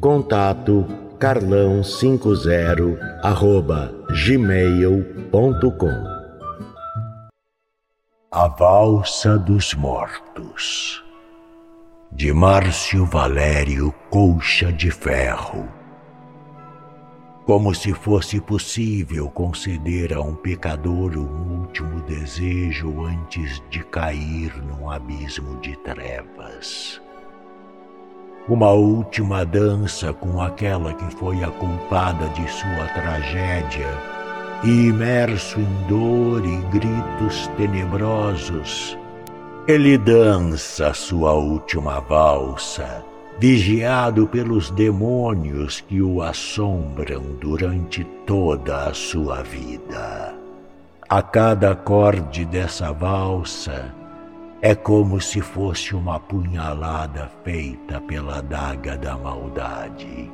Contato carlão50 arroba gmail.com A Valsa dos Mortos de Márcio Valério Colcha de Ferro. Como se fosse possível conceder a um pecador um último desejo antes de cair num abismo de trevas uma última dança com aquela que foi a culpada de sua tragédia, e imerso em dor e gritos tenebrosos, ele dança sua última valsa, vigiado pelos demônios que o assombram durante toda a sua vida. A cada acorde dessa valsa, é como se fosse uma punhalada feita pela daga da maldade.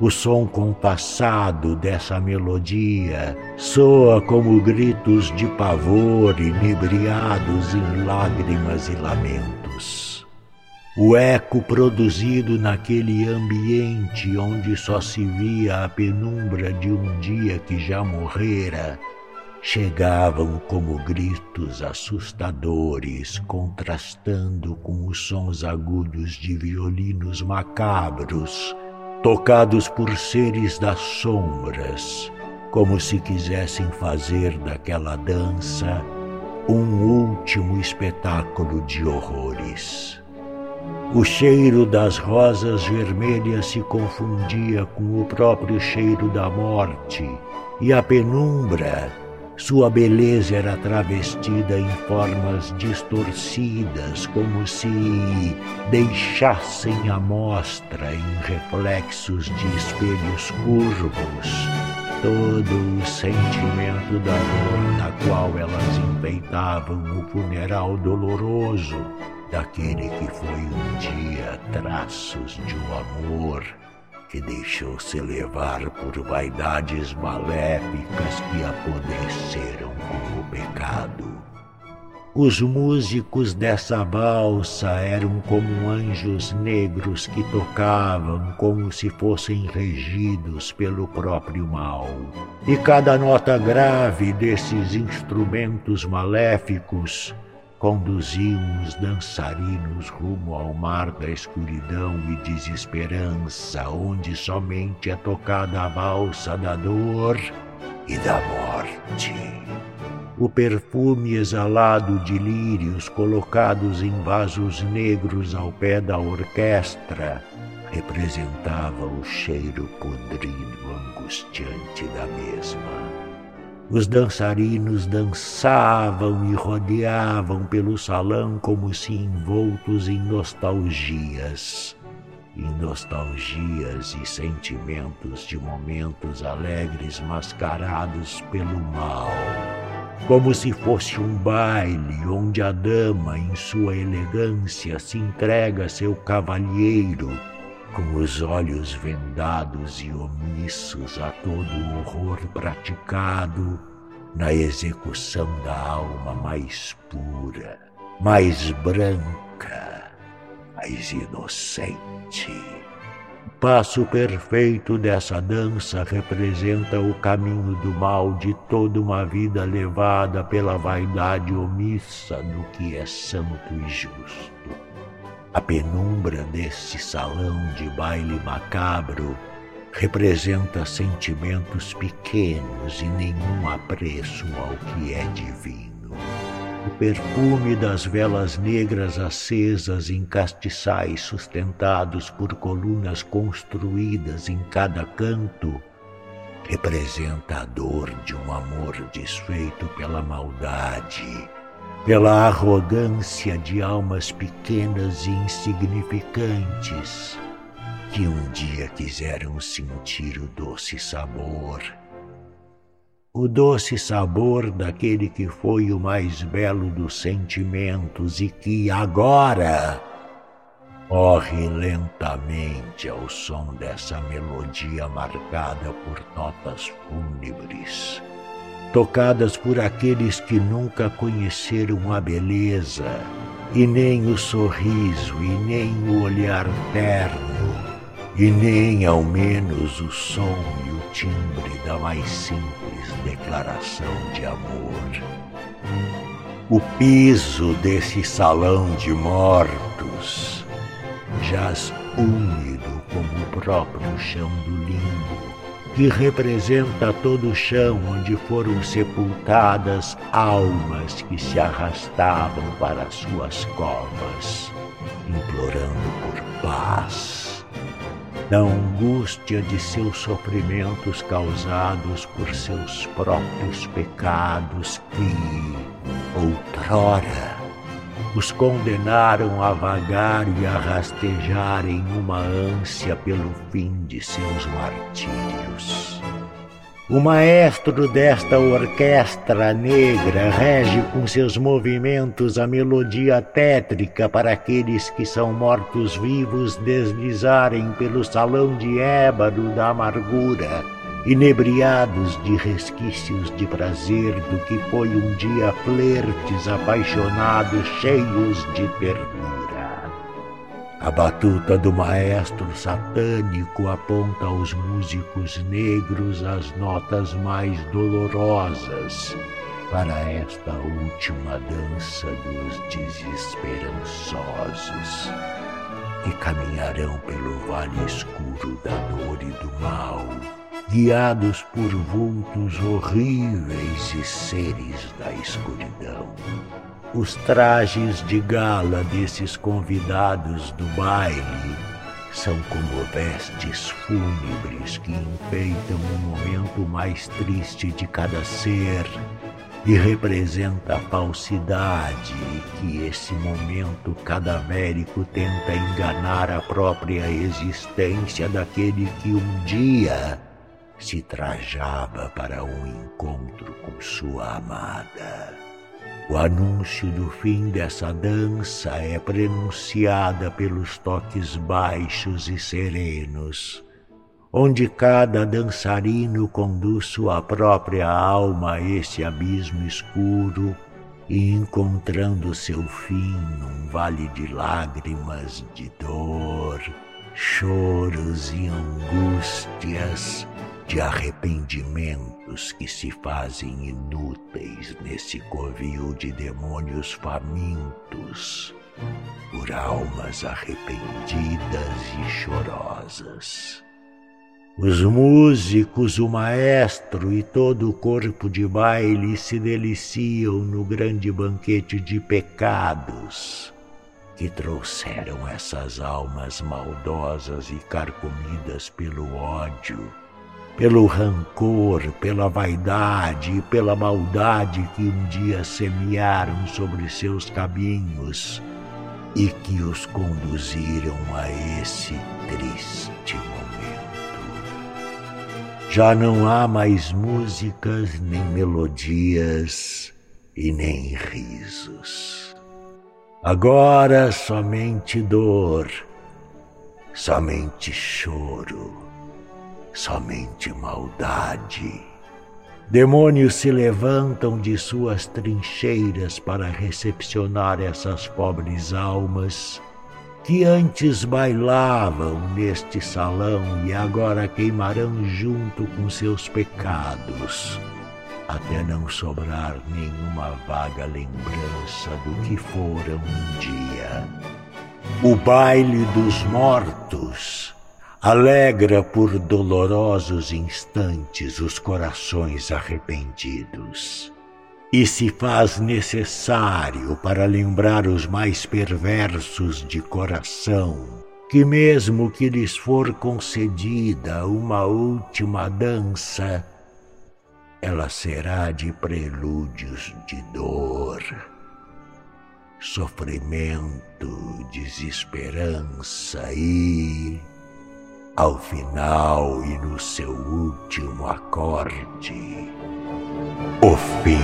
O som compassado dessa melodia soa como gritos de pavor inebriados em lágrimas e lamentos. O eco produzido naquele ambiente onde só se via a penumbra de um dia que já morrera chegavam como gritos assustadores, contrastando com os sons agudos de violinos macabros, tocados por seres das sombras, como se quisessem fazer daquela dança um último espetáculo de horrores. O cheiro das rosas vermelhas se confundia com o próprio cheiro da morte, e a penumbra sua beleza era travestida em formas distorcidas, como se deixassem à mostra em reflexos de espelhos curvos. Todo o sentimento da dor na qual elas enfeitavam o funeral doloroso daquele que foi um dia traços de um amor que deixou-se levar por vaidades maléficas que apodreceram com o pecado. Os músicos dessa valsa eram como anjos negros que tocavam como se fossem regidos pelo próprio mal. E cada nota grave desses instrumentos maléficos conduziam os dançarinos rumo ao mar da escuridão e desesperança, onde somente é tocada a valsa da dor e da morte. O perfume exalado de lírios colocados em vasos negros ao pé da orquestra representava o cheiro podrido angustiante da mesma. Os dançarinos dançavam e rodeavam pelo salão como se envoltos em nostalgias, em nostalgias e sentimentos de momentos alegres mascarados pelo mal, como se fosse um baile onde a dama, em sua elegância, se entrega a seu cavalheiro com os olhos vendados e omissos a todo o horror praticado na execução da alma mais pura, mais branca, mais inocente. O passo perfeito dessa dança representa o caminho do mal de toda uma vida levada pela vaidade omissa do que é santo e justo. A penumbra deste salão de baile macabro representa sentimentos pequenos e nenhum apreço ao que é divino. O perfume das velas negras acesas em castiçais sustentados por colunas construídas em cada canto representa a dor de um amor desfeito pela maldade, pela arrogância de almas pequenas e insignificantes que um dia quiseram sentir o doce sabor. O doce sabor daquele que foi o mais belo dos sentimentos e que agora corre lentamente ao som dessa melodia marcada por notas fúnebres, tocadas por aqueles que nunca conheceram a beleza, e nem o sorriso, e nem o olhar terno e nem ao menos o som e o timbre da mais simples declaração de amor. O piso desse salão de mortos jaz úmido como o próprio chão do limbo, que representa todo o chão onde foram sepultadas almas que se arrastavam para suas covas, implorando por paz. Da angústia de seus sofrimentos causados por seus próprios pecados que, outrora, os condenaram a vagar e a rastejar em uma ânsia pelo fim de seus martírios. O maestro desta orquestra negra rege com seus movimentos a melodia tétrica para aqueles que são mortos-vivos deslizarem pelo salão de ébano da amargura, inebriados de resquícios de prazer do que foi um dia flertes apaixonados cheios de ternura. A batuta do maestro satânico aponta aos músicos negros as notas mais dolorosas para esta última dança dos desesperançosos que caminharão pelo vale escuro da dor e do mal, guiados por vultos horríveis e seres da escuridão. Os trajes de gala desses convidados do baile são como vestes fúnebres que enfeitam o momento mais triste de cada ser e representa a falsidade que esse momento cadavérico tenta enganar a própria existência daquele que um dia se trajava para um encontro com sua amada. O anúncio do fim dessa dança é prenunciada pelos toques baixos e serenos, onde cada dançarino conduz sua própria alma a esse abismo escuro e encontrando seu fim num vale de lágrimas, de dor, choros e angústias de arrependimentos que se fazem inúteis nesse covil de demônios famintos por almas arrependidas e chorosas. Os músicos, o maestro e todo o corpo de baile se deliciam no grande banquete de pecados que trouxeram essas almas maldosas e carcomidas pelo ódio pelo rancor, pela vaidade e pela maldade que um dia semearam sobre seus caminhos e que os conduziram a esse triste momento. Já não há mais músicas, nem melodias e nem risos. Agora somente dor, somente choro somente maldade. Demônios se levantam de suas trincheiras para recepcionar essas pobres almas que antes bailavam neste salão e agora queimarão junto com seus pecados, até não sobrar nenhuma vaga lembrança do que foram um dia. O baile dos mortos alegra por dolorosos instantes os corações arrependidos. e se faz necessário para lembrar os mais perversos de coração que, mesmo que lhes for concedida uma última dança, ela será de prelúdios de dor, sofrimento, desesperança e, ao final e no seu último acorde, o fim.